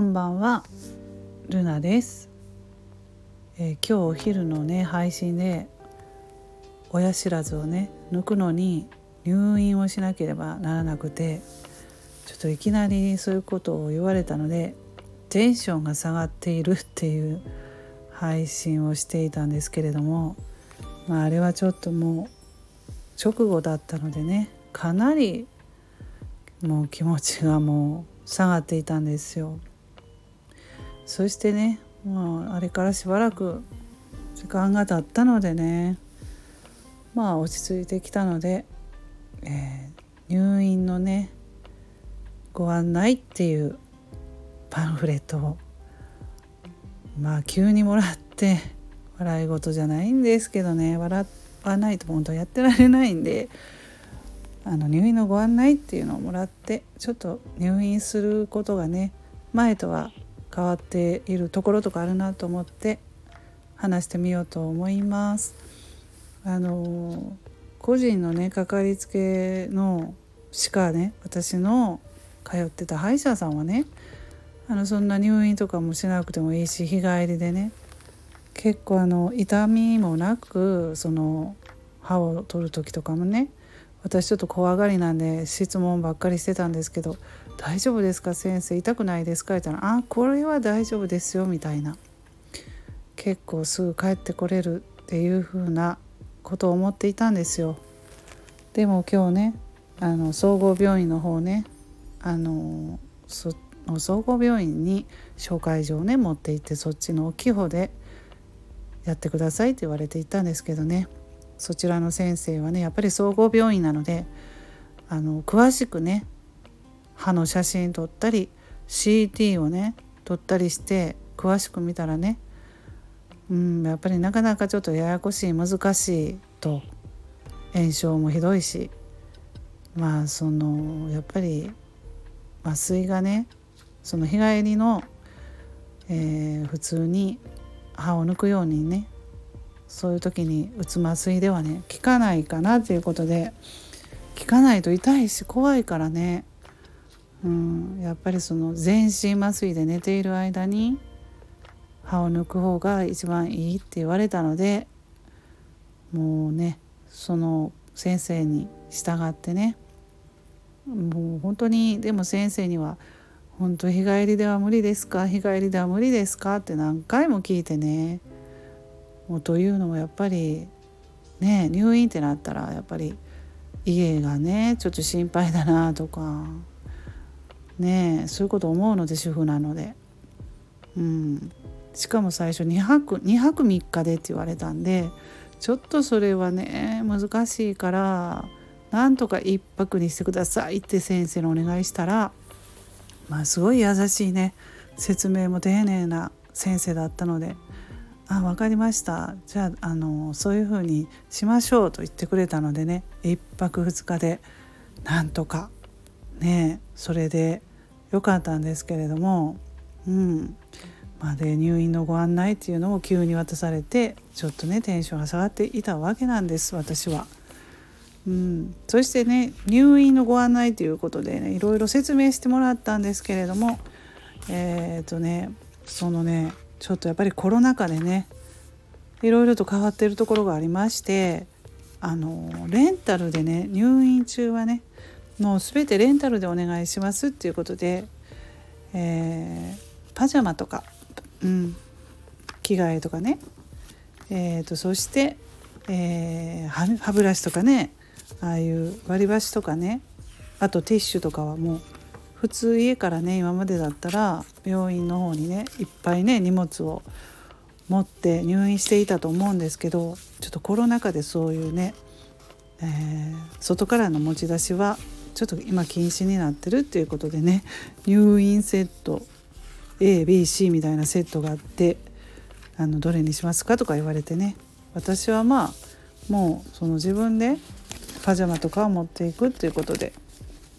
こんばんはルナです、えー、今日お昼のね配信で親知らずをね抜くのに入院をしなければならなくてちょっといきなりそういうことを言われたのでテンションが下がっているっていう 配信をしていたんですけれども、まあ、あれはちょっともう直後だったのでねかなりもう気持ちがもう下がっていたんですよ。そしてねもうあれからしばらく時間が経ったのでねまあ落ち着いてきたので、えー、入院のねご案内っていうパンフレットをまあ急にもらって笑い事じゃないんですけどね笑わないと本当やってられないんであの入院のご案内っていうのをもらってちょっと入院することがね前とは変わっているところとかあるなと思って話してみようと思います。あの個人のねかかりつけのしかね私の通ってた歯医者さんはねあのそんな入院とかもしなくてもいいし日帰りでね結構あの痛みもなくその歯を取る時とかもね私ちょっと怖がりなんで質問ばっかりしてたんですけど「大丈夫ですか先生？痛くないですか?」言ったら「あこれは大丈夫ですよ」みたいな結構すぐ帰ってこれるっていう風なことを思っていたんですよ。でも今日ねあの総合病院の方ねあの総合病院に紹介状をね持って行ってそっちの大きい方でやってくださいって言われていたんですけどねそちらの先生はねやっぱり総合病院なのであの詳しくね歯の写真撮ったり CT をね撮ったりして詳しく見たらねうんやっぱりなかなかちょっとややこしい難しいと炎症もひどいしまあそのやっぱり麻酔がねその日帰りの、えー、普通に歯を抜くようにねそういう時に打つ麻酔ではね効かないかなということで効かないと痛いし怖いからね、うん、やっぱりその全身麻酔で寝ている間に歯を抜く方が一番いいって言われたのでもうねその先生に従ってねもう本当にでも先生には「本当日帰りでは無理ですか？日帰りでは無理ですか?」って何回も聞いてねもうというのもやっぱりね入院ってなったらやっぱり家がねちょっと心配だなとかねそういうこと思うので主婦なので、うん、しかも最初2泊2泊3日でって言われたんでちょっとそれはね難しいからなんとか1泊にしてくださいって先生にお願いしたらまあすごい優しいね説明も丁寧な先生だったので。あ分かりましたじゃああのそういうふうにしましょうと言ってくれたのでね1泊2日でなんとかねそれでよかったんですけれどもうんまあ、で入院のご案内っていうのを急に渡されてちょっとねテンションが下がっていたわけなんです私は。うん、そしてね入院のご案内ということでねいろいろ説明してもらったんですけれどもえっ、ー、とねそのねちょっとやっぱりコロナ禍でねいろいろと変わってるところがありましてあのレンタルでね入院中はねもう全てレンタルでお願いしますっていうことで、えー、パジャマとか、うん、着替えとかね、えーと、そして、えー、歯ブラシとかねああいう割り箸とかね。あとティッシュとかはもう普通家からね今までだったら病院の方にねいっぱいね荷物を持って入院していたと思うんですけどちょっとコロナ禍でそういうね、えー、外からの持ち出しはちょっと今禁止になってるっていうことでね入院セット ABC みたいなセットがあってあのどれにしますかとか言われてね。私はまあもうその自分でパジャマとかを持っていくっていうことで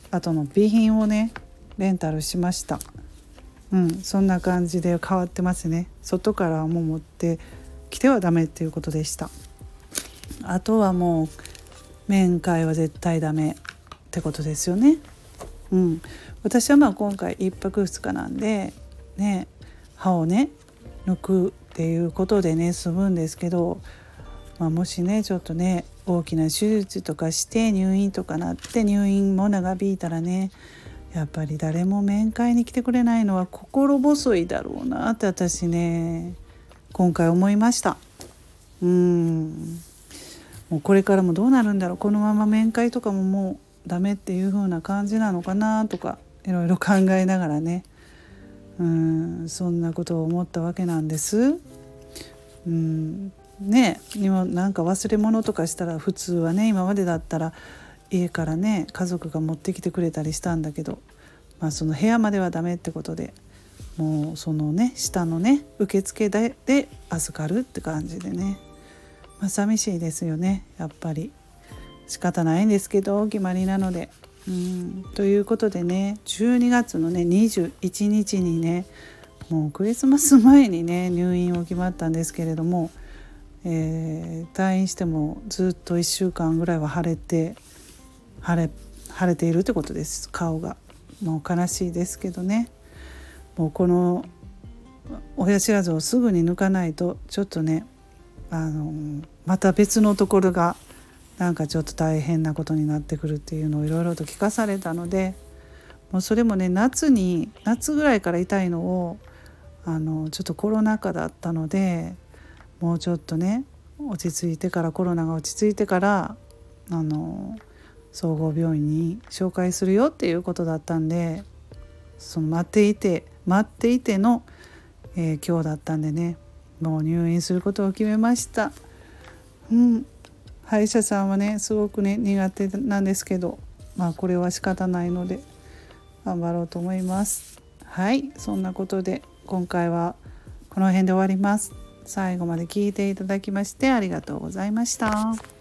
あとの備品をねレンタルしました。うんそんな感じで変わってますね。外からも持ってきてはダメっていうことでした。あとはもう面会は絶対ダメ。ってことですよね。うん。私はまあ今回1泊2日なんでね歯をね抜くっていうことでね済むんですけど、まあ、もしねちょっとね大きな手術とかして入院とかなって入院も長引いたらねやっぱり誰も面会に来てくれないのは心細いだろうなって私ね今回思いました。うん。もうこれからもどうなるんだろう。このまま面会とかももうダメっていう風な感じなのかなとかいろいろ考えながらね。うんそんなことを思ったわけなんです。うんね今なんか忘れ物とかしたら普通はね今までだったら家からね家族が持ってきてくれたりしたんだけど、まあ、その部屋まではダメってことでもうそのね下のね受付でで預かるって感じでね、まあ、寂しいですよねやっぱり。仕方ないんですけど決まりなので。うん。ということでね12月のね21日にねもうクリスマス前にね入院を決まったんですけれども、えー、退院してもずっと1週間ぐらいは腫れて腫れ腫れているってことです。顔が。もう悲しいですけどね。もうこの親知らずをすぐに抜かないとちょっとねあのまた別のところがなんかちょっと大変なことになってくるっていうのをいろいろと聞かされたのでもうそれもね夏に夏ぐらいから痛いのをあのちょっとコロナ禍だったのでもうちょっとね落ち着いてからコロナが落ち着いてからあの総合病院に紹介するよっていうことだったんでその待っていて待っていての、えー、今日だったんでねもう入院することを決めました。うん歯医者さんはねすごくね苦手なんですけどまあこれは仕方ないので頑張ろうと思いますはいそんなことで今回はこの辺で終わります最後まで聞いていただきましてありがとうございました。